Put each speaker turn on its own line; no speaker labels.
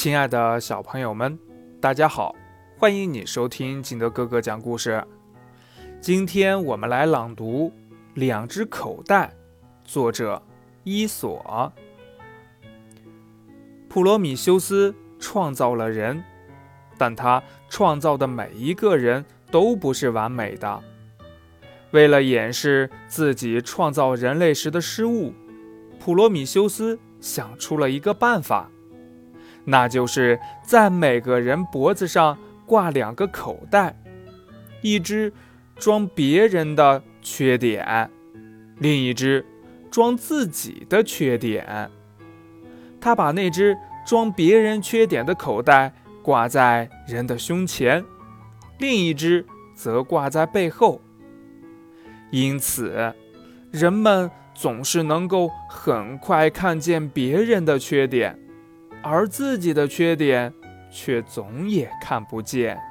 亲爱的小朋友们，大家好！欢迎你收听金德哥哥讲故事。今天我们来朗读《两只口袋》，作者伊索。普罗米修斯创造了人，但他创造的每一个人都不是完美的。为了掩饰自己创造人类时的失误，普罗米修斯想出了一个办法。那就是在每个人脖子上挂两个口袋，一只装别人的缺点，另一只装自己的缺点。他把那只装别人缺点的口袋挂在人的胸前，另一只则挂在背后。因此，人们总是能够很快看见别人的缺点。而自己的缺点却总也看不见。